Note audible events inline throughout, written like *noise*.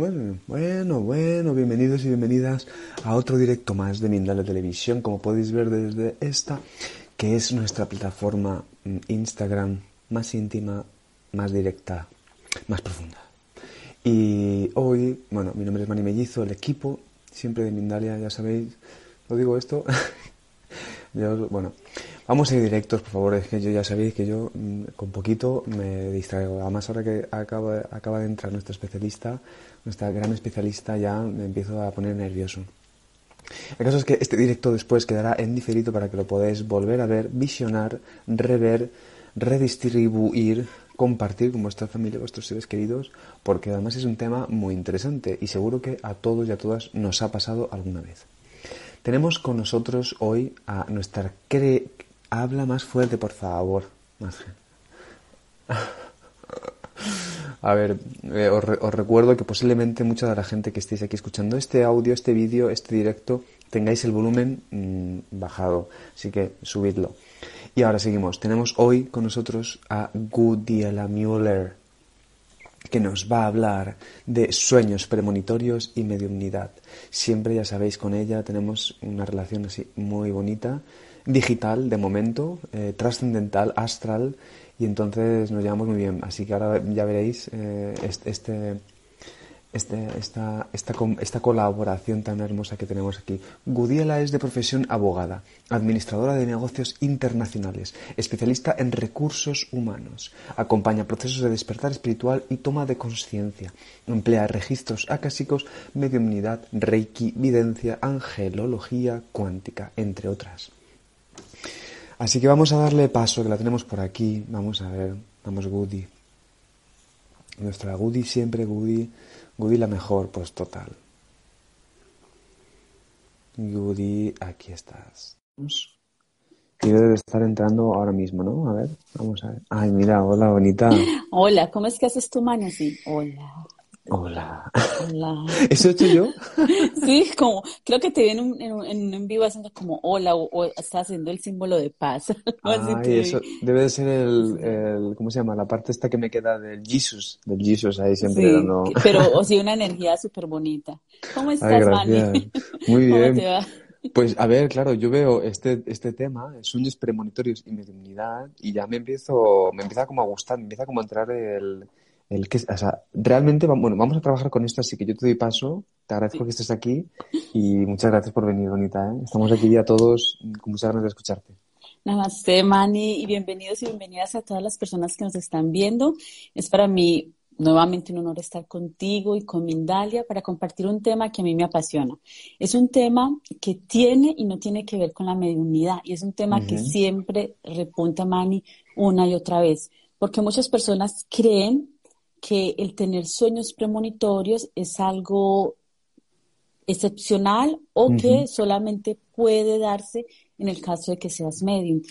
Bueno, bueno, bueno, bienvenidos y bienvenidas a otro directo más de Mindale Televisión, como podéis ver desde esta, que es nuestra plataforma mm, Instagram más íntima, más directa, más profunda. Y hoy, bueno, mi nombre es Mani Mellizo, el equipo, siempre de Mindalia, ya sabéis, lo digo esto. *laughs* Yo, bueno, vamos a ir directos, por favor, es que yo ya sabéis que yo mm, con poquito me distraigo. Además, ahora que acaba, acaba de entrar nuestra especialista, nuestra gran especialista, ya me empiezo a poner nervioso. El caso es que este directo después quedará en diferido para que lo podáis volver a ver, visionar, rever, redistribuir, compartir con vuestra familia, vuestros seres queridos, porque además es un tema muy interesante y seguro que a todos y a todas nos ha pasado alguna vez. Tenemos con nosotros hoy a nuestra cre... Habla más fuerte, por favor. A ver, eh, os, re- os recuerdo que posiblemente mucha de la gente que estéis aquí escuchando este audio, este vídeo, este directo, tengáis el volumen mm, bajado. Así que subidlo. Y ahora seguimos. Tenemos hoy con nosotros a Gudiela Müller, que nos va a hablar de sueños premonitorios y mediumnidad. Siempre, ya sabéis, con ella tenemos una relación así muy bonita, digital de momento, eh, trascendental, astral, y entonces nos llevamos muy bien. Así que ahora ya veréis eh, este, este, esta, esta, esta colaboración tan hermosa que tenemos aquí. Gudiela es de profesión abogada, administradora de negocios internacionales, especialista en recursos humanos, acompaña procesos de despertar espiritual y toma de conciencia, emplea registros acásicos, mediumnidad, reiki, videncia, angelología cuántica, entre otras. Así que vamos a darle paso, que la tenemos por aquí. Vamos a ver, vamos Goody. Nuestra Goody siempre, Goody. Goody la mejor, pues total. Goody, aquí estás. Y debe de estar entrando ahora mismo, ¿no? A ver, vamos a ver. Ay, mira, hola, bonita. *gasps* Hola, ¿cómo es que haces tu mano así? Hola, Hola. hola. *laughs* ¿Eso he hecho yo? *laughs* Sí, como, creo que te vi en un, en en vivo haciendo como hola o, o estás haciendo el símbolo de paz. *laughs* Así te vi. eso debe de ser el, el, ¿cómo se llama? La parte esta que me queda del Jesus, del Jesus ahí siempre Sí, dando... pero o sí, una energía súper bonita. ¿Cómo estás, Mani? Muy ¿Cómo bien. te va? Pues a ver, claro, yo veo este, este tema, sueños premonitorios y mediunidad, y ya me empiezo, me empieza como a gustar, me empieza como a entrar el, el que, o sea, realmente, bueno, vamos a trabajar con esto, así que yo te doy paso, te agradezco que estés aquí y muchas gracias por venir, bonita, ¿eh? Estamos aquí ya todos con muchas ganas de escucharte. Namaste, Mani, y bienvenidos y bienvenidas a todas las personas que nos están viendo. Es para mí nuevamente un honor estar contigo y con Mindalia para compartir un tema que a mí me apasiona. Es un tema que tiene y no tiene que ver con la mediunidad, y es un tema que Ujú. siempre repunta Mani una y otra vez, porque muchas personas creen que el tener sueños premonitorios es algo excepcional o que solamente puede darse en el caso de que seas medium.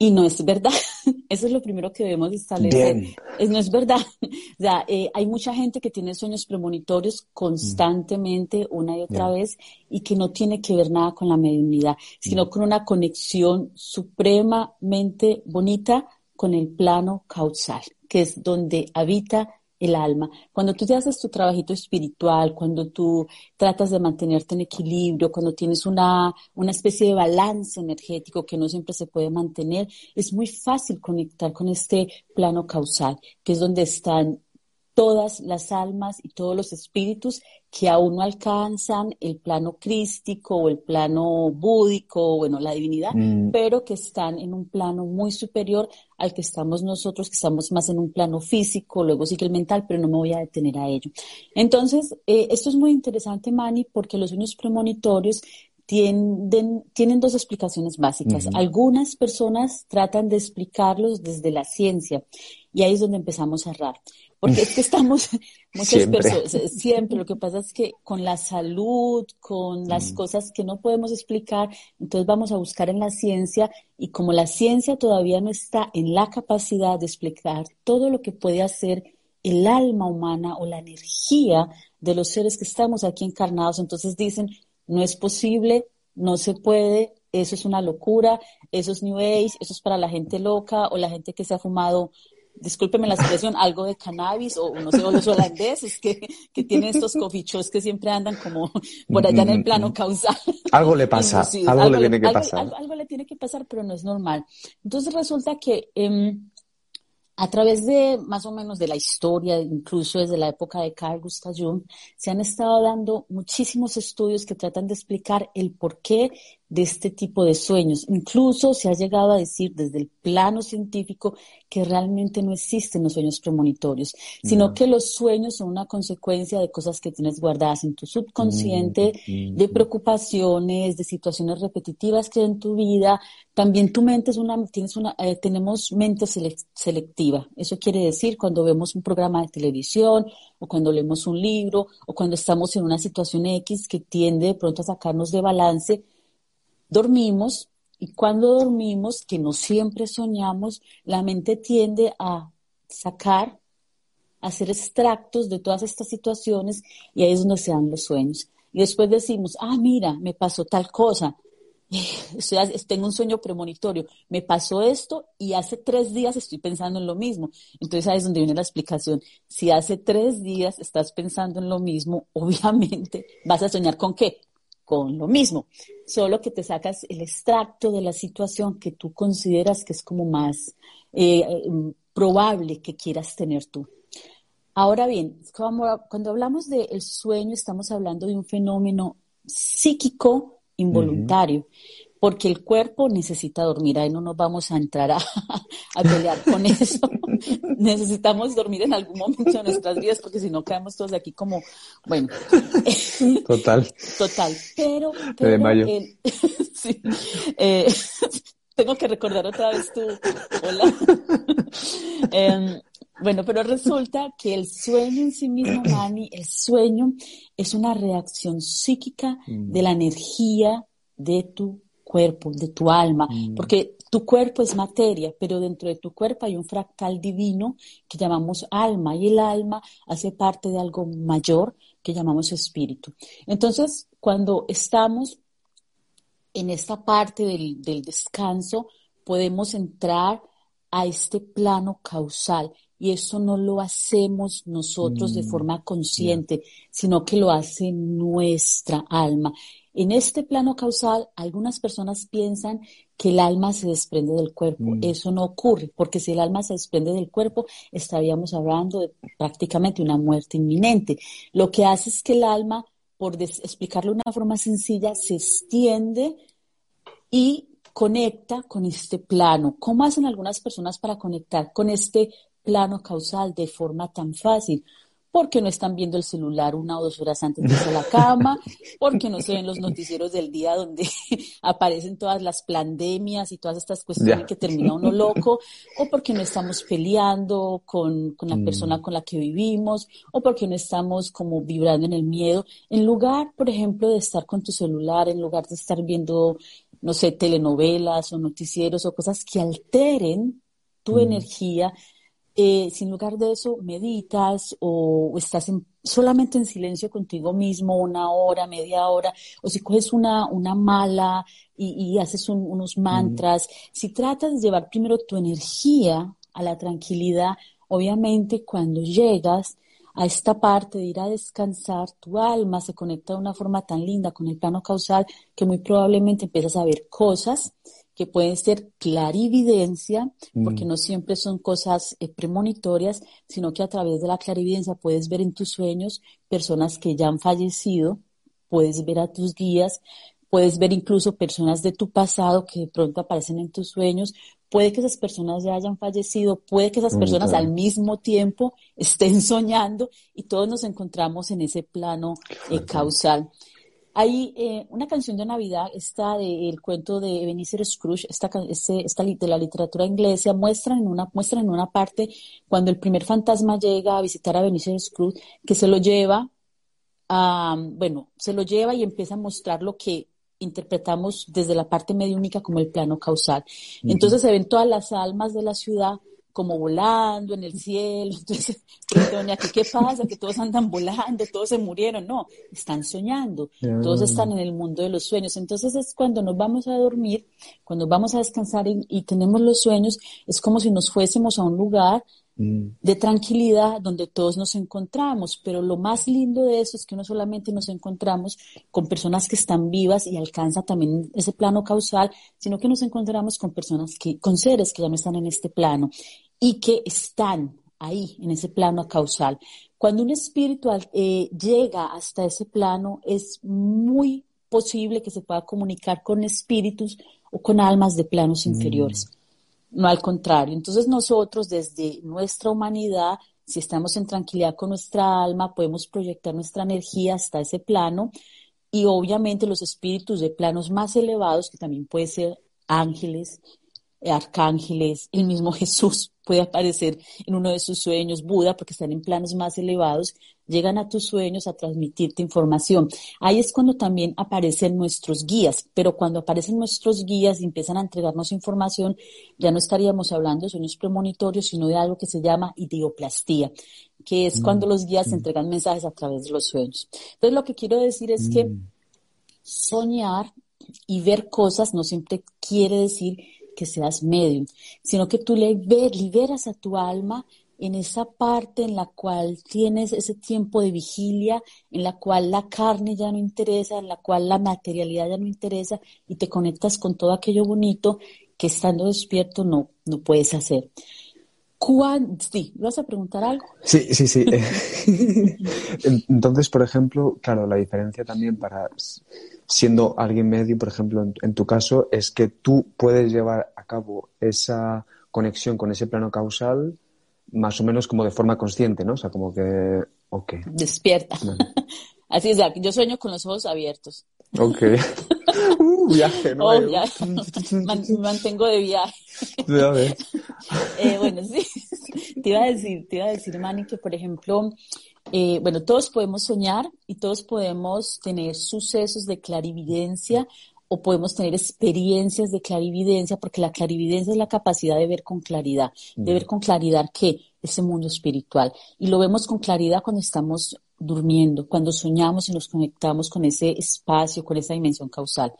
Y no es verdad. *laughs* Eso es lo primero que debemos establecer. Bien. Es, no es verdad. *laughs* O sea, eh, hay mucha gente que tiene sueños premonitorios constantemente, una y otra Bien. vez, y que no tiene que ver nada con la mediunidad, sino con una conexión supremamente bonita con el plano causal, que es donde habita el alma. Cuando tú te haces tu trabajito espiritual, cuando tú tratas de mantenerte en equilibrio, cuando tienes una, una especie de balance energético que no siempre se puede mantener, es muy fácil conectar con este plano causal, que es donde están todas las almas y todos los espíritus que aún no alcanzan el plano crístico o el plano búdico, bueno, la divinidad, mm. pero que están en un plano muy superior al que estamos nosotros, que estamos más en un plano físico, luego sigue el mental, pero no me voy a detener a ello. Entonces, eh, esto es muy interesante, Manny, porque los sueños premonitorios tienen dos explicaciones básicas. Algunas personas tratan de explicarlos desde la ciencia y ahí es donde empezamos a errar. Porque es que *laughs* estamos, *laughs* muchas personas, eh, siempre, lo que *laughs* pasa es que con la salud, con las mm. cosas que no podemos explicar, entonces vamos a buscar en la ciencia y como la ciencia todavía no está en la capacidad de explicar todo lo que puede hacer el alma humana o la energía de los seres que estamos aquí encarnados, entonces dicen, no es posible, no se puede, eso es una locura, eso es New Age, eso es para la gente loca o la gente que se ha fumado discúlpeme la expresión, algo de cannabis o no sé, o los holandeses que, que tienen estos cofichos que siempre andan como por allá en el plano causal. Algo le pasa, algo, le tiene que pasar. Algo, le tiene que pasar, pero no es normal. Entonces resulta que em, a través de más o menos de la historia, incluso desde la época de Carl Gustav Jung, se han estado dando muchísimos estudios que tratan de explicar el porqué de este tipo de sueños. Incluso se ha llegado a decir desde el plano científico que realmente no existen los sueños premonitorios, sino que los sueños son una consecuencia de cosas que tienes guardadas en tu subconsciente, mm, de preocupaciones, de situaciones repetitivas que hay en tu vida. También tu mente es una, tienes una, eh, tenemos mente selectiva. Eso quiere decir cuando vemos un programa de televisión o cuando leemos un libro o cuando estamos en una situación X que tiende de pronto a sacarnos de balance, dormimos y cuando dormimos, que no siempre soñamos, la mente tiende a sacar, a hacer extractos de todas estas situaciones y ahí es donde se dan los sueños. Y después decimos, ah, mira, me pasó tal cosa, *sighs* tengo un sueño premonitorio, me pasó esto y hace tres días estoy pensando en lo mismo. Entonces ahí es donde viene la explicación. Si hace tres días estás pensando en lo mismo, *laughs* obviamente vas a soñar con qué? Con lo mismo, solo que te sacas el extracto de la situación que tú consideras que es como más eh, probable que quieras tener tú. Ahora bien, cuando, hablamos del sueño, estamos hablando de un fenómeno psíquico involuntario porque el cuerpo necesita dormir. Ahí no nos vamos a entrar a, *laughs* pelear con eso. *laughs* Necesitamos dormir en algún momento de nuestras vidas, porque si no quedamos todos aquí como, bueno. *laughs* Total. Total. Pero, pero mayo. sí, eh, tengo que recordar otra vez tu hola. Em, bueno, pero resulta que el sueño en sí mismo, *clears throat* Mani, el sueño es una reacción psíquica de la energía de tu cuerpo, de tu alma, mm. porque tu cuerpo es materia, pero dentro de tu cuerpo hay un fractal divino que llamamos alma y el alma hace parte de algo mayor que llamamos espíritu. Entonces, cuando estamos en esta parte del, descanso, podemos entrar a este plano causal y eso no lo hacemos nosotros de mm. forma consciente, sino que lo hace nuestra alma. En este plano causal, algunas personas piensan que el alma se desprende del cuerpo. Mm. Eso no ocurre, porque si el alma se desprende del cuerpo, estaríamos hablando de prácticamente una muerte inminente. Lo que hace es que el alma, por explicarlo de una forma sencilla, se extiende y conecta con este plano. ¿Cómo hacen algunas personas para conectar con este plano causal de forma tan fácil? Porque no están viendo el celular una o dos horas antes de irse a la cama, porque no se ven los noticieros del día donde *laughs* aparecen todas las pandemias y todas estas cuestiones que termina uno loco, o porque no estamos peleando con, con la mm. persona con la que vivimos, o porque no estamos como vibrando en el miedo. En lugar, por ejemplo, de estar con tu celular, en lugar de estar viendo, no sé, telenovelas o noticieros o cosas que alteren tu mm. energía, eh, sin lugar de eso, meditas o, estás solamente en silencio contigo mismo una hora, media hora, o si coges una, una mala y, haces unos mantras, si tratas de llevar primero tu energía a la tranquilidad, obviamente cuando llegas a esta parte de ir a descansar, tu alma se conecta de una forma tan linda con el plano causal que muy probablemente empiezas a ver cosas que pueden ser clarividencia, porque mm. no siempre son cosas eh, premonitorias, sino que a través de la clarividencia puedes ver en tus sueños personas que ya han fallecido, puedes ver a tus guías, puedes ver incluso personas de tu pasado que de pronto aparecen en tus sueños, puede que esas personas ya hayan fallecido, puede que esas personas al mismo tiempo estén *laughs* soñando y todos nos encontramos en ese plano eh, causal. Hay eh, una canción de Navidad, esta del cuento de Ebenezer Scrooge, esta, este, esta de la literatura inglesa, muestra en, una, muestra en una parte cuando el primer fantasma llega a visitar a Ebenezer Scrooge, que se lo lleva a, bueno, se lo lleva y empieza a mostrar lo que interpretamos desde la parte mediúnica como el plano causal. Entonces se ven todas las almas de la ciudad como volando en el cielo. *laughs* Entonces, doña, ¿qué, pasa? Que todos andan volando, todos se murieron. No, están soñando, todos están en el mundo de los sueños. Entonces es cuando nos vamos a dormir, cuando vamos a descansar y, y tenemos los sueños, es como si nos fuésemos a un lugar Mm. de tranquilidad donde todos nos encontramos. Pero lo más lindo de eso es que no solamente nos encontramos con personas que están vivas y alcanza también ese plano causal, sino que nos encontramos con personas que, con seres que ya no están en este plano y que están ahí, en ese plano causal. Cuando un espiritual eh, llega hasta ese plano, es muy posible que se pueda comunicar con espíritus o con almas de planos mm. inferiores no al contrario. Entonces nosotros desde nuestra humanidad, si estamos en tranquilidad con nuestra alma, podemos proyectar nuestra energía hasta ese plano y obviamente los espíritus de planos más elevados, que también pueden ser ángeles, arcángeles, el mismo Jesús *laughs* puede aparecer en uno de sus sueños, Buda, porque están en planos más elevados, llegan a tus sueños a transmitirte información. Ahí es cuando también aparecen nuestros guías, pero cuando aparecen nuestros guías y empiezan a entregarnos información, ya no estaríamos hablando de sueños premonitorios, sino de algo que se llama ideoplastía, que es cuando mm, los guías entregan mensajes a través de los sueños. Entonces, lo que quiero decir es que mm. soñar y ver cosas no siempre quiere decir que seas medium, sino que tú liberas a tu alma en esa parte en la cual tienes ese tiempo de vigilia, en la cual la carne ya no interesa, en la cual la materialidad ya no interesa y te conectas con todo aquello bonito que estando despierto no, no puedes hacer. Sí, ¿vas a preguntar algo? Sí, sí, sí. *laughs* Entonces, por ejemplo, claro, la diferencia también para siendo alguien medio, por ejemplo, en, tu caso, es que tú puedes llevar a cabo esa conexión con ese plano causal más o menos como de forma consciente, ¿no? O sea, como que, ok. Despierta. *laughs* Así es, yo sueño con los ojos abiertos. Ok. *laughs* uh, viaje, ¿no? Oh, ya. me mantengo de viaje. *laughs* eh, bueno, sí. *laughs* Te iba a decir, te iba a decir, Manny, que por ejemplo, eh, bueno, todos podemos soñar y todos podemos tener sucesos de clarividencia o podemos tener experiencias de clarividencia, porque la clarividencia es la capacidad de ver con claridad, de ver con claridad que ese mundo espiritual. Y lo vemos con claridad cuando estamos durmiendo, cuando soñamos y nos conectamos con ese espacio, con esa dimensión causal.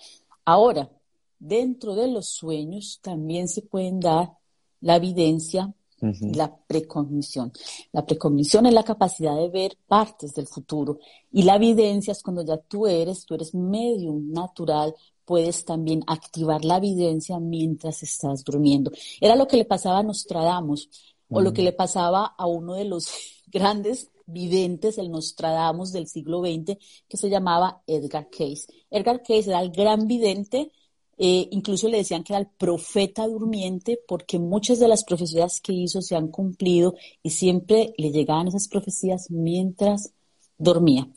Ahora, dentro de los sueños también se pueden dar la evidencia la precognición. La precognición es la capacidad de ver partes del futuro y la evidencia es cuando ya tú eres, tú eres medium natural, puedes también activar la evidencia mientras estás durmiendo. Era lo que le pasaba a Nostradamus o lo que le pasaba a uno de los *laughs* grandes videntes, el Nostradamus del siglo XX, que se llamaba Edgar Case. Edgar Case era el gran vidente eh, incluso le decían que era el profeta durmiente porque muchas de las profecías que hizo se han cumplido y siempre le llegaban esas profecías mientras dormía.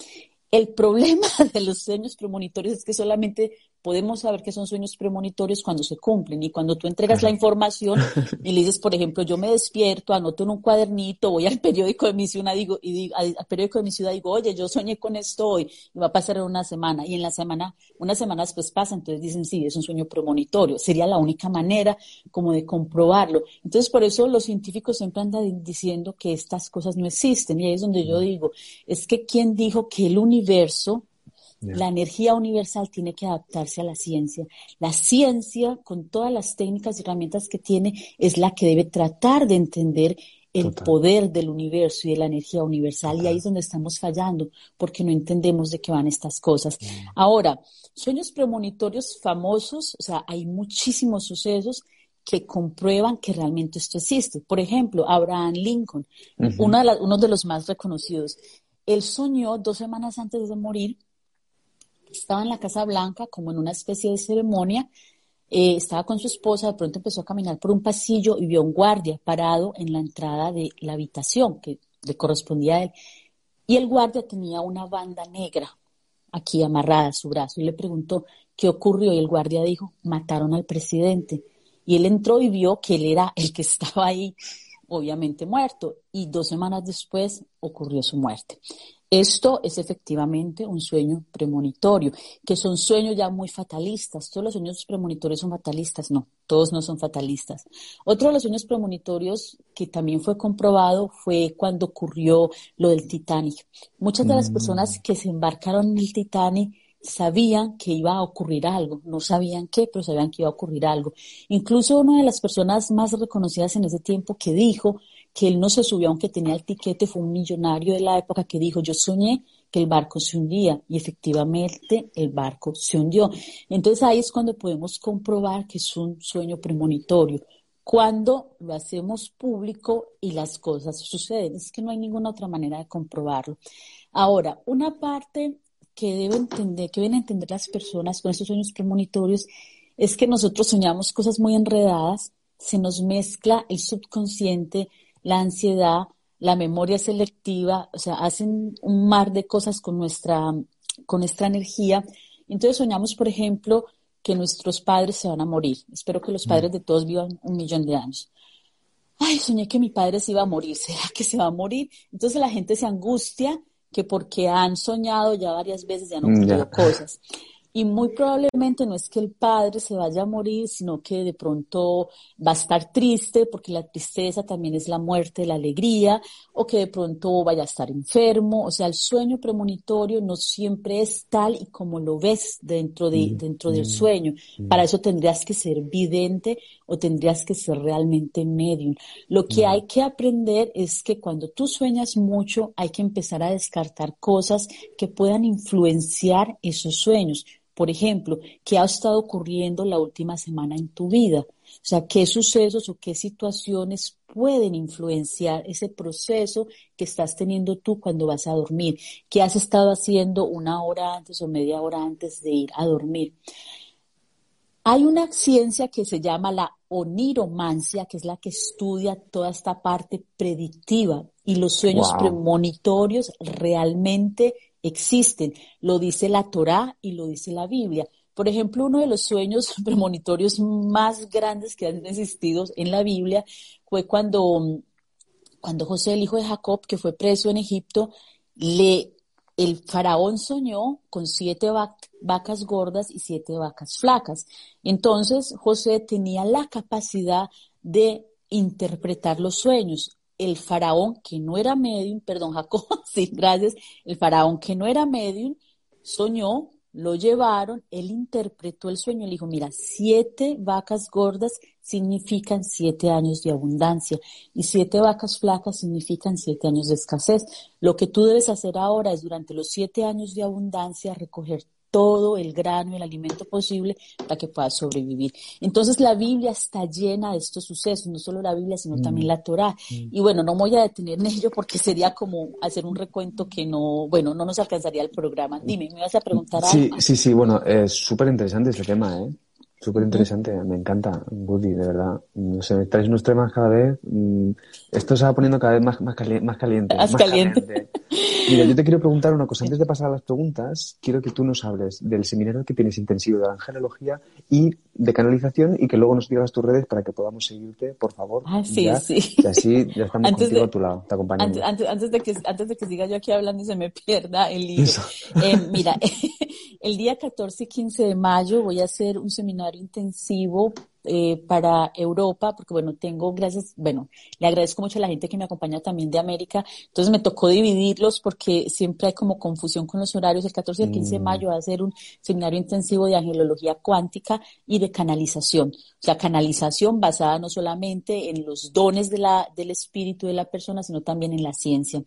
El problema *laughs* de los sueños premonitorios es que solamente podemos saber que son sueños premonitorios cuando se cumplen. Y cuando tú entregas la información *laughs* y le dices, por ejemplo, yo me despierto, anoto en un cuadernito, voy al periódico de mi ciudad digo, y digo, al periódico de mi ciudad digo, oye, yo soñé con esto hoy y va a pasar en una semana. Y en la semana, unas semanas después pasa, entonces dicen, sí, es un sueño premonitorio. Sería la única manera como de comprobarlo. Entonces, por eso los científicos siempre andan diciendo que estas cosas no existen. Y ahí es donde yo digo, es que ¿quién dijo que el universo la energía universal tiene que adaptarse a la ciencia. La ciencia, con todas las técnicas y herramientas que tiene, es la que debe tratar de entender el poder del universo y de la energía universal y ahí es donde estamos fallando porque no entendemos de qué van estas cosas. Mm. Ahora, sueños premonitorios famosos, o sea, hay muchísimos sucesos que comprueban que realmente esto existe. Por ejemplo, Abraham Lincoln, de uno de los más reconocidos. Él soñó dos semanas antes de morir, estaba en la Casa Blanca como en una especie de ceremonia eh, estaba con su esposa, de pronto empezó a caminar por un pasillo y vio a un guardia parado en la entrada de la habitación que le correspondía a él. Y el guardia tenía una banda negra aquí amarrada a su brazo y le preguntó qué ocurrió y el guardia dijo, mataron al presidente. Y él entró y vio que él era el que estaba ahí, obviamente muerto, y dos semanas después ocurrió su muerte. Esto es efectivamente un sueño premonitorio, que son sueños ya muy fatalistas. Todos los sueños premonitorios son fatalistas, no, todos no son fatalistas. Otro de los sueños premonitorios que también fue comprobado fue cuando ocurrió lo del Titanic. Muchas de las mm. personas que se embarcaron en el Titanic sabían que iba a ocurrir algo, no sabían qué, pero sabían que iba a ocurrir algo. Incluso una de las personas más reconocidas en ese tiempo que dijo que él no se subió aunque tenía el tiquete, fue un millonario de la época que dijo, yo soñé que el barco se hundía y efectivamente el barco se hundió. Entonces ahí es cuando podemos comprobar que es un sueño premonitorio, cuando lo hacemos público y las cosas suceden. Es que no hay ninguna otra manera de comprobarlo. Ahora, una parte que deben entender, que deben entender las personas con estos sueños premonitorios es que nosotros soñamos cosas muy enredadas, se nos mezcla el subconsciente, la ansiedad, la memoria selectiva, o sea, hacen un mar de cosas con nuestra, con nuestra energía. Entonces soñamos, por ejemplo, que nuestros padres se van a morir. Espero que los padres de todos vivan un millón de años. Ay, soñé que mi padre se iba a morir. *laughs* ¿Será que se va a morir? Entonces la gente se angustia que porque han soñado ya varias veces, ya no han ocurrido cosas. Y muy probablemente no es que el padre se vaya a morir, sino que de pronto va a estar triste, porque la tristeza también es la muerte, la alegría, o que de pronto vaya a estar enfermo. O sea, el sueño premonitorio no siempre es tal y como lo ves dentro, de, mm, dentro del mm, sueño. Mm. Para eso tendrías que ser vidente o tendrías que ser realmente medium. Lo que hay que aprender es que cuando tú sueñas mucho, hay que empezar a descartar cosas que puedan influenciar esos sueños por ejemplo, qué ha estado ocurriendo la última semana en tu vida. O sea, qué sucesos o qué situaciones pueden influenciar ese proceso que estás teniendo tú cuando vas a dormir. ¿Qué has estado haciendo una hora antes o media hora antes de ir a dormir? Hay una ciencia que se llama la oniromancia, que es la que estudia toda esta parte predictiva y los sueños premonitorios realmente existen. Lo dice la Torá y lo dice la Biblia. Por ejemplo, uno de los sueños *laughs* premonitorios más grandes que han existido en la Biblia fue cuando, cuando José, el hijo de Jacob, que fue preso en Egipto, le, el faraón soñó con siete vacas gordas y siete vacas flacas. Entonces, José tenía la capacidad de interpretar los sueños el faraón que no era medium, perdón Jacob, *laughs* sí, gracias, el faraón que no era medium soñó, lo llevaron, él interpretó el sueño, le dijo, mira, siete vacas gordas significan siete años de abundancia y siete vacas flacas significan siete años de escasez. Lo que tú debes hacer ahora es durante los siete años de abundancia recoger todo el grano, y el alimento posible para que pueda sobrevivir. Entonces la Biblia está llena de estos sucesos, no solo la Biblia, sino también mm. la Torá. Mm. Y bueno, no me voy a detener en ello porque sería como hacer un recuento que no, bueno, no nos alcanzaría el programa. Dime, ¿me vas a preguntar algo? Sí, sí, sí, bueno, es súper interesante este tema, ¿eh? Súper interesante, me encanta, Woody, de verdad. No sé, traes unos temas cada vez. Mm, esto se va poniendo cada vez más, más, caliente. Más caliente. Mira, yo te quiero preguntar una cosa. Antes de pasar a las preguntas, quiero que tú nos hables del seminario que tienes intensivo de angelología y de canalización y que luego nos digas tus redes para que podamos seguirte, por favor. Ah, sí, sí. Y así ya estamos contigo a tu lado, te acompañamos. Antes, antes, de que, antes de que siga yo aquí hablando y se me pierda el libro. Eh, mira, *laughs* el día 14 y 15 de mayo voy a hacer un seminario intensivo eh, para Europa, porque bueno, tengo gracias, bueno, le agradezco mucho a la gente que me acompaña también de América, entonces me tocó dividirlos porque siempre hay como confusión con los horarios. El 14 y el 15 de mm. mayo va a ser un seminario intensivo de angelología cuántica y de canalización. O sea, canalización basada no solamente en los dones de la, del espíritu de la persona, sino también en la ciencia.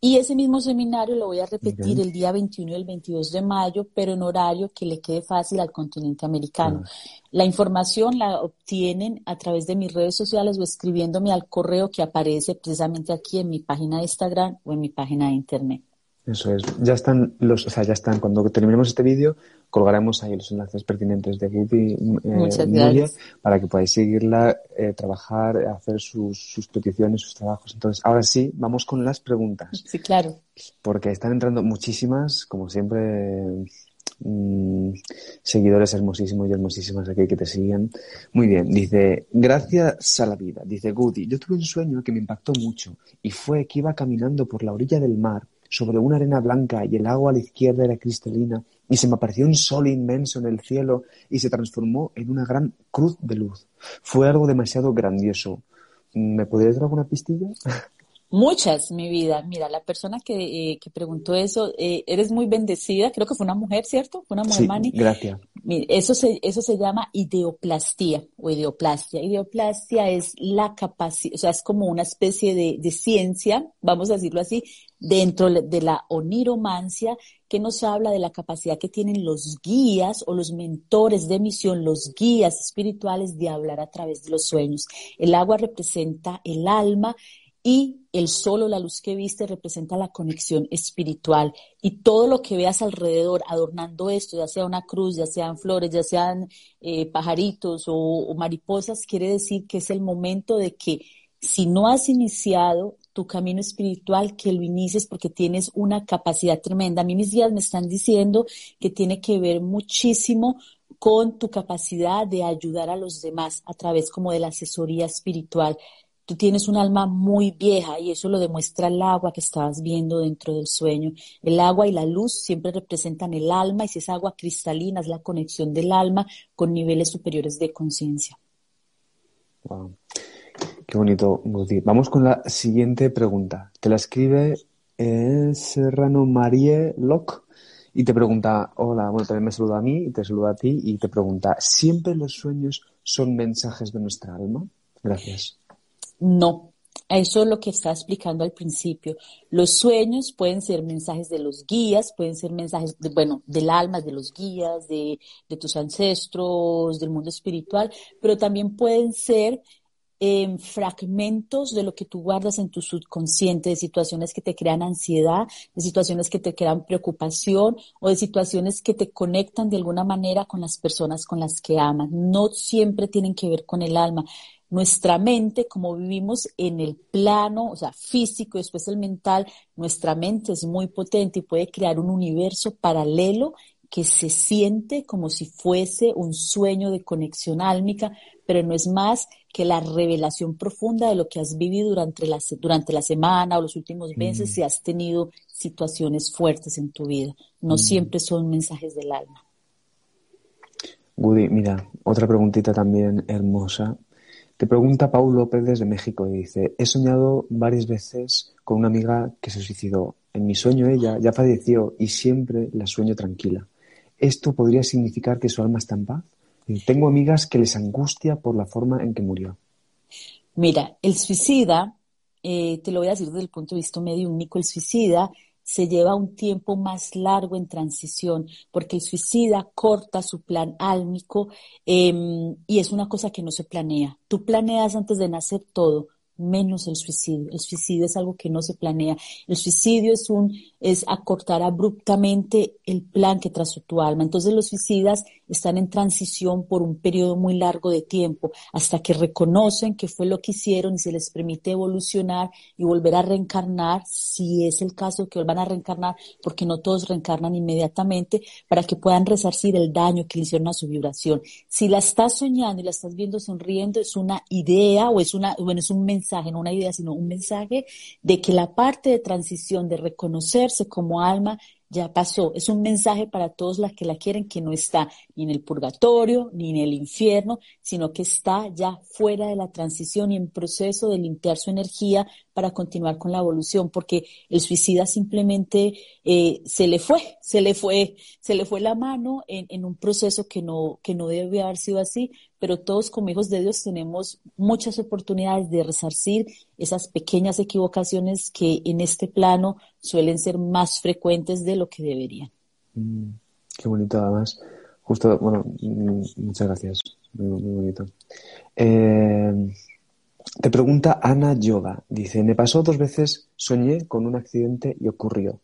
Y ese mismo seminario lo voy a repetir el día 21 y el 22 de mayo, pero en horario que le quede fácil al continente americano. La información la obtienen a través de mis redes sociales o escribiéndome al correo que aparece precisamente aquí en mi página de Instagram o en mi página de internet. Eso es. Ya están los, o sea, ya están. Cuando terminemos este vídeo, colgaremos ahí los enlaces pertinentes de Woody eh, para que podáis seguirla, eh, trabajar, hacer sus, sus peticiones, sus trabajos. Entonces, ahora sí, vamos con las preguntas. Sí, claro. Porque están entrando muchísimas, como siempre, Mm, seguidores hermosísimos y hermosísimas aquí que te siguen. Muy bien, dice, gracias a la vida, dice Goody, yo tuve un sueño que me impactó mucho y fue que iba caminando por la orilla del mar sobre una arena blanca y el agua a la izquierda era cristalina y se me apareció un sol inmenso en el cielo y se transformó en una gran cruz de luz. Fue algo demasiado grandioso. ¿Me podrías dar alguna pistilla? *laughs* Muchas, mi vida. Mira, la persona que, eh, que preguntó eso, eh, eres muy bendecida. Creo que fue una mujer, ¿cierto? Fue una mujer, sí, Mani. Gracias. Eso se, eso se llama ideoplastía o ideoplastia. Ideoplastia es la capacidad, o sea, es como una especie de, de ciencia, vamos a decirlo así, dentro de la oniromancia, que nos habla de la capacidad que tienen los guías o los mentores de misión, los guías espirituales de hablar a través de los sueños. El agua representa el alma y el sol o la luz que viste representa la conexión espiritual y todo lo que veas alrededor adornando esto, ya sea una cruz, ya sean flores, ya sean eh, pajaritos o, mariposas, quiere decir que es el momento de que si no has iniciado tu camino espiritual, que lo inicies porque tienes una capacidad tremenda. A mí mis días me están diciendo que tiene que ver muchísimo con tu capacidad de ayudar a los demás a través como de la asesoría espiritual. Tú tienes un alma muy vieja y eso lo demuestra el agua que estabas viendo dentro del sueño. El agua y la luz siempre representan el alma y si es agua cristalina es la conexión del alma con niveles superiores de conciencia. Wow. Qué bonito, Vamos con la siguiente pregunta. Te la escribe eh, Serrano Marie Locke y te pregunta, hola, bueno, también me saluda a mí y te saluda a ti y te pregunta, ¿siempre los sueños son mensajes de nuestra alma? Gracias. No, eso es lo que estaba explicando al principio. Los sueños pueden ser mensajes de los guías, pueden ser mensajes, de, bueno, del alma, de los guías, de, tus ancestros, del mundo espiritual, pero también pueden ser eh, fragmentos de lo que tú guardas en tu subconsciente, de situaciones que te crean ansiedad, de situaciones que te crean preocupación o de situaciones que te conectan de alguna manera con las personas con las que amas. No siempre tienen que ver con el alma nuestra mente, como vivimos en el plano, o sea, físico y después el mental, nuestra mente es muy potente y puede crear un universo paralelo que se siente como si fuese un sueño de conexión álmica, pero no es más que la revelación profunda de lo que has vivido durante la, durante la semana o los últimos meses mm. si has tenido situaciones fuertes en tu vida. No mm. siempre son mensajes del alma. Woody, mira, otra preguntita también hermosa te pregunta Paul López desde México y dice, he soñado varias veces con una amiga que se suicidó. En mi sueño ella ya falleció y siempre la sueño tranquila. ¿Esto podría significar que su alma está en paz? Tengo amigas que les angustia por la forma en que murió. Mira, el suicida, eh, te lo voy a decir desde el punto de vista único, el suicida se lleva un tiempo más largo en transición, porque el suicida corta su plan álmico em, y es una cosa que no se planea. Tú planeas antes de nacer todo, menos el suicidio. El suicidio es algo que no se planea. El suicidio es un es acortar abruptamente el plan que trazó tu alma. Entonces los suicidas están en transición por un periodo muy largo de tiempo hasta que reconocen que fue lo que hicieron y se les permite evolucionar y volver a reencarnar, si es el caso que vuelvan a reencarnar, porque no todos reencarnan inmediatamente, para que puedan resarcir el daño que le hicieron a su vibración. Si la estás soñando y la estás viendo sonriendo, es una idea o es una, bueno, es un mensaje, no una idea, sino un mensaje de que la parte de transición de reconocerse como alma ya pasó. Es un mensaje para todos los que la quieren que no está ni en el purgatorio ni en el infierno, sino que está ya fuera de la transición y en proceso de limpiar su energía para continuar con la evolución, porque el suicida simplemente eh, se le fue, se le fue, se le fue la mano en, un proceso que no, que no debe haber sido así, pero todos como hijos de Dios tenemos muchas oportunidades de resarcir esas pequeñas equivocaciones que en este plano suelen ser más frecuentes de lo que deberían. Mm, qué bonito además. Justo, bueno, mm, muchas gracias. Muy, bonito. Eh, te pregunta Ana Yoga. Dice, me pasó dos veces, soñé con un accidente y ocurrió.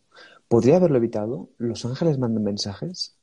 ¿Podría haberlo evitado? ¿Los ángeles mandan mensajes?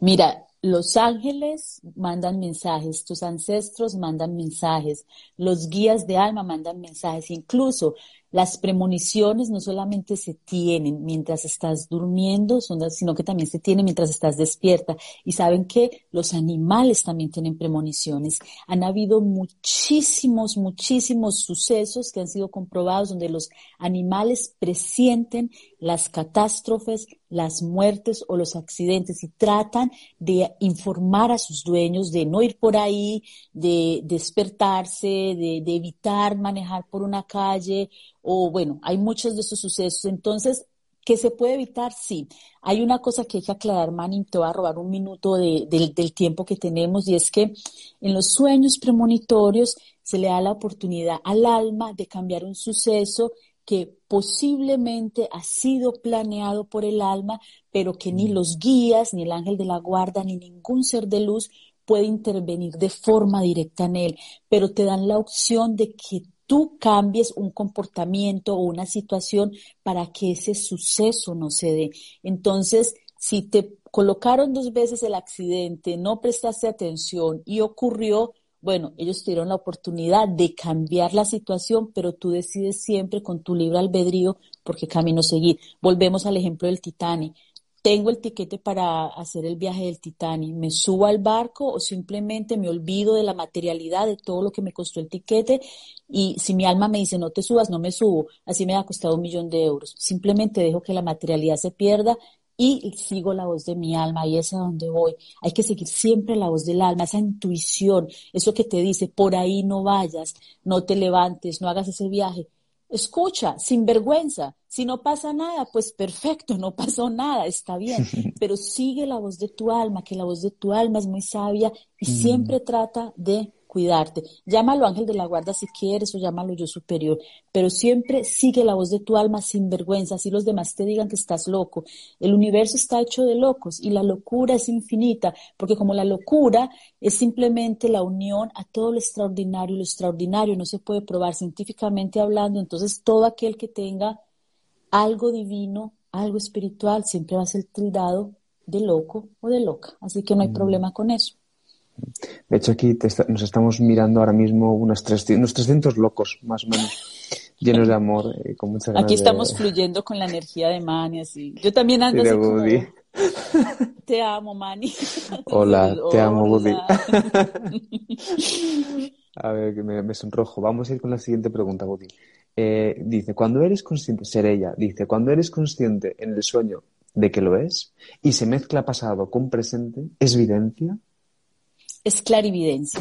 Mira, los ángeles mandan mensajes, tus ancestros mandan mensajes, los guías de alma mandan mensajes, incluso las premoniciones no solamente se tienen mientras estás durmiendo, sino que también se tienen mientras estás despierta. Y saben que los animales también tienen premoniciones. Han habido muchísimos, muchísimos sucesos que han sido comprobados donde los animales presienten las catástrofes, las muertes o los accidentes y tratan de informar a sus dueños de no ir por ahí, de despertarse, de, de evitar manejar por una calle o bueno, hay muchos de estos sucesos. Entonces, ¿qué se puede evitar? Sí. Hay una cosa que hay que aclarar, Manny, te voy a robar un minuto del tiempo que tenemos, y es que en los sueños premonitorios se le da la oportunidad al alma de cambiar un suceso que posiblemente ha sido planeado por el alma, pero que ni mm. los guías, ni el ángel de la guarda, ni ningún ser de luz puede intervenir de forma directa en él, pero te dan la opción de que tú cambies un comportamiento o una situación para que ese suceso no se dé. Entonces, si te colocaron dos veces el accidente, no prestaste atención y ocurrió, bueno, ellos tuvieron la oportunidad de cambiar la situación, pero tú decides siempre con tu libre albedrío por qué camino seguir. Volvemos al ejemplo del Titanic tengo el tiquete para hacer el viaje del Titanic, me subo al barco o simplemente me olvido de la materialidad, de todo lo que me costó el tiquete y si mi alma me dice no te subas, no me subo, así me ha costado un millón de euros. Simplemente dejo que la materialidad se pierda y sigo la voz de mi alma y es a donde voy. Hay que seguir siempre la voz del alma, esa intuición, eso que te dice, por ahí no vayas, no te levantes, no hagas ese viaje. Escucha, sin vergüenza. Si no pasa nada, pues perfecto, no pasó nada, está bien. *laughs* Pero sigue la voz de tu alma, que la voz de tu alma es muy sabia y mm. siempre trata de cuidarte. Llámalo ángel de la guarda si quieres o llámalo yo superior, pero siempre sigue la voz de tu alma sin vergüenza, así los demás te digan que estás loco. El universo está hecho de locos y la locura es infinita, porque como la locura es simplemente la unión a todo lo extraordinario, lo extraordinario no se puede probar científicamente hablando, entonces todo aquel que tenga algo divino, algo espiritual, siempre va a ser tildado de loco o de loca, así que no hay mm. problema con eso. De hecho, aquí nos estamos mirando ahora mismo unos 300, locos, más o menos, llenos de amor y con mucha Aquí estamos fluyendo con la energía de Manny, así. Yo también ando así *laughs* Te amo, Manny. *laughs* Hola, te amo, Woody. *laughs* a ver, que me, sonrojo. Vamos a ir con la siguiente pregunta, Woody. Eh, dice, cuando eres consciente, ser ella, dice, cuando eres consciente en el sueño de que lo es y se mezcla pasado con presente, ¿es evidencia? Es clarividencia,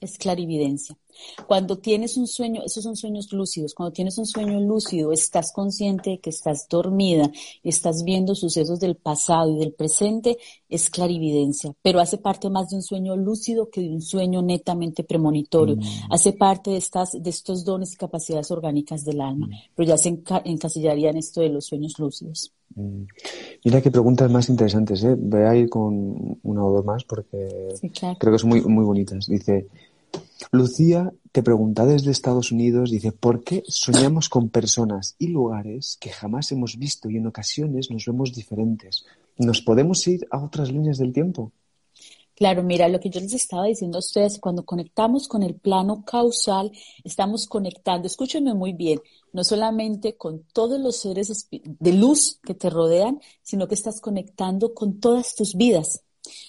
es clarividencia. Cuando tienes un sueño, esos son sueños lúcidos, cuando tienes un sueño lúcido, estás consciente de que estás dormida, estás viendo sucesos del pasado y del presente, es clarividencia, pero hace parte más de un sueño lúcido que de un sueño netamente premonitorio. Mm. Hace parte de estas, de estos dones y capacidades orgánicas del alma, mm. pero ya se encasillaría en esto de los sueños lúcidos. Mm. Mira qué preguntas más interesantes, ¿eh? Voy a ir con una o dos más porque creo que son muy, muy bonitas. Dice, Lucía te pregunta desde Estados Unidos, dice, ¿por qué soñamos con personas y lugares que jamás hemos visto y en ocasiones nos vemos diferentes? ¿Nos podemos ir a otras líneas del tiempo? Claro, mira, lo que yo les estaba diciendo a ustedes, cuando conectamos con el plano causal, estamos conectando, escúchenme muy bien, no solamente con todos los seres de luz que te rodean, sino que estás conectando con todas tus vidas.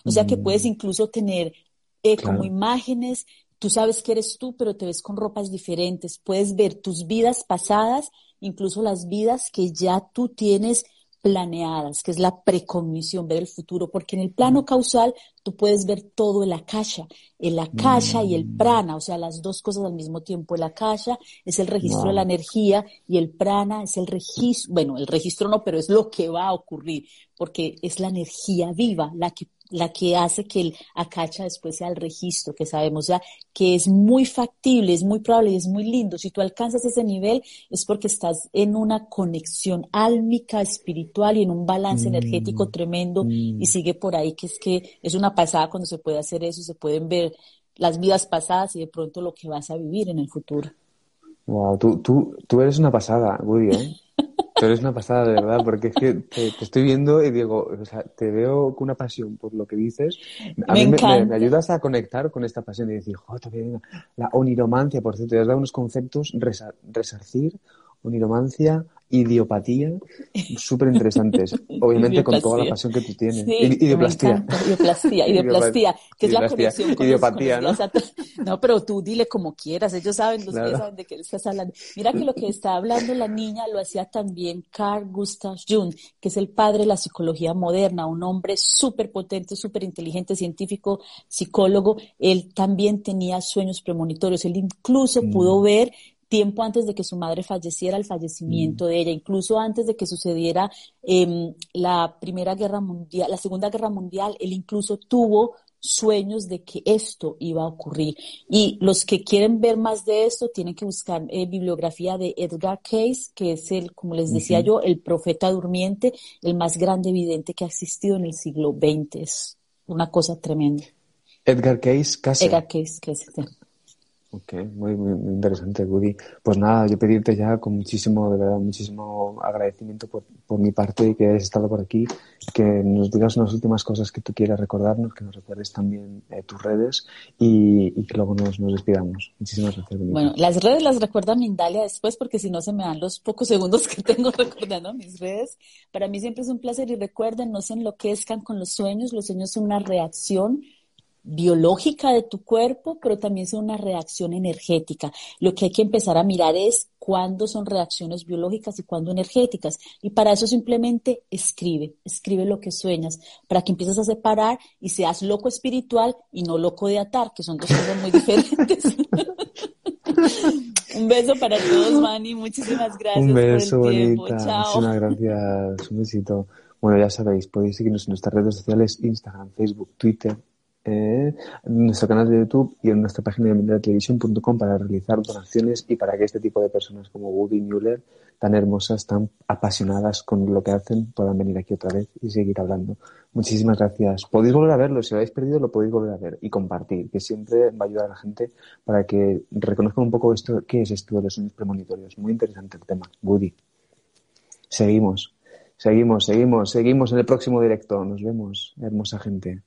O sea que puedes mm. incluso tener eh, como imágenes, tú sabes que eres tú, pero te ves con ropas diferentes. Puedes ver tus vidas pasadas, incluso las vidas que ya tú tienes planeadas, que es la precognición, ver el futuro, porque en el plano causal tú puedes ver todo el akasha, el akasha y el mm. prana, o sea, las dos cosas al mismo tiempo. El akasha es el registro de la energía y el prana es el registro, bueno, el registro no, pero es lo que va a ocurrir, porque es la energía viva, la que la que hace que el acacha después sea el registro, que sabemos ya que es muy factible, es muy probable y es muy lindo. Si tú alcanzas ese nivel es porque estás en una conexión álmica, espiritual y en un balance mm, energético tremendo y mm. sigue por ahí, que es que es una pasada cuando se puede hacer eso y se pueden ver las vidas pasadas y de pronto lo que vas a vivir en el futuro. Wow, tú, tú, tú eres una pasada, Woody, ¿eh? Tú eres una pasada, de verdad, porque es que te, estoy viendo y digo, o sea, te veo con una pasión por lo que dices. A mí me, ayudas a conectar con esta pasión y decir, joder, la oniromancia, por cierto, te has dado unos conceptos, resarcir, oniromancia, idiopatía súper interesantes. *laughs* Obviamente con toda la pasión que tú tienes. Sí, idioplastia. Idioplastia, *laughs* idioplastia, que es la conexión con Idiopatía, ¿no? *laughs* no, pero tú dile como quieras, ellos saben, los que saben de qué estás hablando. Mira que lo que está hablando la niña lo hacía también Carl Gustav Jung, que es el padre de la psicología moderna, un hombre súper potente, súper inteligente, científico, psicólogo. Él también tenía sueños premonitorios. Él incluso pudo mm. ver tiempo antes de que su madre falleciera, el fallecimiento mm. de ella, incluso antes de que sucediera em, la Primera Guerra Mundial, la Segunda Guerra Mundial, él incluso tuvo sueños de que esto iba a ocurrir. Y los que quieren ver más de esto tienen que buscar eh, bibliografía de Edgar Case, que es el, como les decía yo, el profeta durmiente, el más grande evidente que ha existido en el siglo XX. Es una cosa tremenda. Edgar Case, casi. Edgar Case, es, Ok, muy, muy, interesante, Woody. Pues nada, yo pedirte ya con muchísimo, de verdad, muchísimo agradecimiento por, por mi parte que hayas estado por aquí, que nos digas unas últimas cosas que tú quieras recordarnos, que nos recuerdes también eh, tus redes y, y, que luego nos, nos despidamos. Muchísimas gracias. Bueno, las redes las recuerda Mindalia después porque si no se me dan los pocos segundos que tengo *laughs* recordando mis redes. Para mí siempre es un placer y recuerden, no se enloquezcan con los sueños, los sueños son una reacción biológica de tu cuerpo, pero también son una reacción energética. Lo que hay que empezar a mirar es cuándo son reacciones biológicas y cuándo energéticas. Y para eso simplemente escribe, escribe lo que sueñas, para que empieces a separar y seas loco espiritual y no loco de atar, que son dos cosas muy diferentes. *laughs* Un beso para todos, Manny. Muchísimas gracias. Un beso, por el tiempo. Chao. Muchísimas gracias. Un besito. Bueno, ya sabéis, podéis seguirnos en nuestras redes sociales, Instagram, Facebook, Twitter, en nuestro canal de YouTube y en nuestra página de mundialtelevisión.com para realizar donaciones y para que este tipo de personas como Woody Mueller, tan hermosas, tan apasionadas con lo que hacen, puedan venir aquí otra vez y seguir hablando. Muchísimas gracias. Podéis volver a verlo, si lo habéis perdido lo podéis volver a ver y compartir, que siempre va a ayudar a la gente para que reconozcan un poco esto, qué es esto de los sueños premonitorios. Muy interesante el tema. Woody. Seguimos, seguimos, seguimos, seguimos en el próximo directo. Nos vemos, hermosa gente.